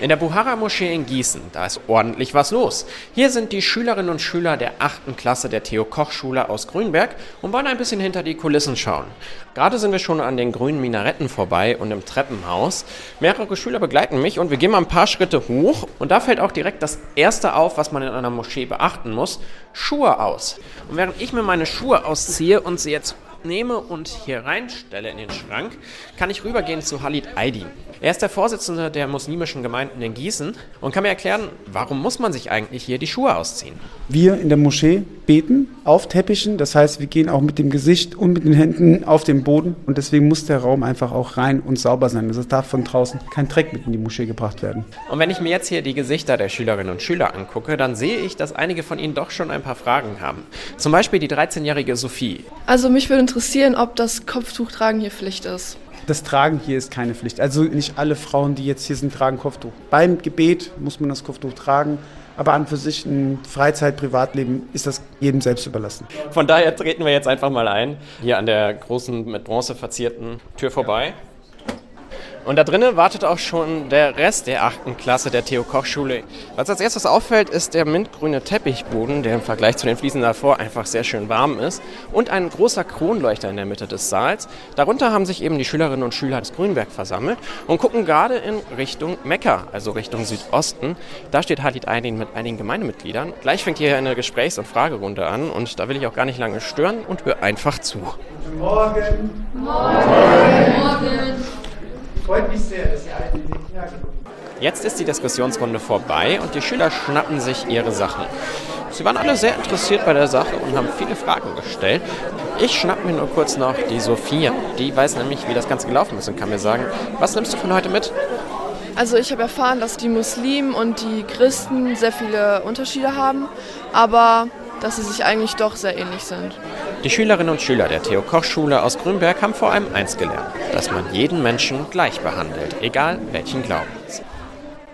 In der Buhara-Moschee in Gießen, da ist ordentlich was los. Hier sind die Schülerinnen und Schüler der 8. Klasse der Theo-Koch-Schule aus Grünberg und wollen ein bisschen hinter die Kulissen schauen. Gerade sind wir schon an den grünen Minaretten vorbei und im Treppenhaus. Mehrere Schüler begleiten mich und wir gehen mal ein paar Schritte hoch. Und da fällt auch direkt das Erste auf, was man in einer Moschee beachten muss. Schuhe aus. Und während ich mir meine Schuhe ausziehe und sie jetzt nehme und hier reinstelle in den Schrank, kann ich rübergehen zu Halid Aydin. Er ist der Vorsitzende der muslimischen Gemeinden in Gießen und kann mir erklären, warum muss man sich eigentlich hier die Schuhe ausziehen? Wir in der Moschee beten auf Teppichen, das heißt, wir gehen auch mit dem Gesicht und mit den Händen auf den Boden und deswegen muss der Raum einfach auch rein und sauber sein. Also es darf von draußen kein Dreck mit in die Moschee gebracht werden. Und wenn ich mir jetzt hier die Gesichter der Schülerinnen und Schüler angucke, dann sehe ich, dass einige von ihnen doch schon ein paar Fragen haben. Zum Beispiel die 13-jährige Sophie. Also mich würde interessieren, ob das Kopftuchtragen hier Pflicht ist. Das Tragen hier ist keine Pflicht. Also nicht alle Frauen, die jetzt hier sind, tragen Kopftuch. Beim Gebet muss man das Kopftuch tragen, aber an für sich ein Freizeit, Privatleben ist das jedem selbst überlassen. Von daher treten wir jetzt einfach mal ein, hier an der großen mit Bronze verzierten Tür vorbei. Und da drinnen wartet auch schon der Rest der 8. Klasse der Theo-Koch-Schule. Was als erstes auffällt, ist der mintgrüne Teppichboden, der im Vergleich zu den Fliesen davor einfach sehr schön warm ist. Und ein großer Kronleuchter in der Mitte des Saals. Darunter haben sich eben die Schülerinnen und Schüler des Grünberg versammelt und gucken gerade in Richtung Mekka, also Richtung Südosten. Da steht Halid Aydin mit einigen Gemeindemitgliedern. Gleich fängt hier eine Gesprächs- und Fragerunde an und da will ich auch gar nicht lange stören und höre einfach zu. Guten Morgen. Morgen. Morgen. Freut mich sehr, dass ihr alle den Weg hergekommen Jetzt ist die Diskussionsrunde vorbei und die Schüler schnappen sich ihre Sachen. Sie waren alle sehr interessiert bei der Sache und haben viele Fragen gestellt. Ich schnapp mir nur kurz noch die Sophia. Die weiß nämlich, wie das Ganze gelaufen ist und kann mir sagen, was nimmst du von heute mit? Also ich habe erfahren, dass die Muslimen und die Christen sehr viele Unterschiede haben, aber dass sie sich eigentlich doch sehr ähnlich sind. Die Schülerinnen und Schüler der Theo-Koch-Schule aus Grünberg haben vor allem eins gelernt, dass man jeden Menschen gleich behandelt, egal welchen Glaubens.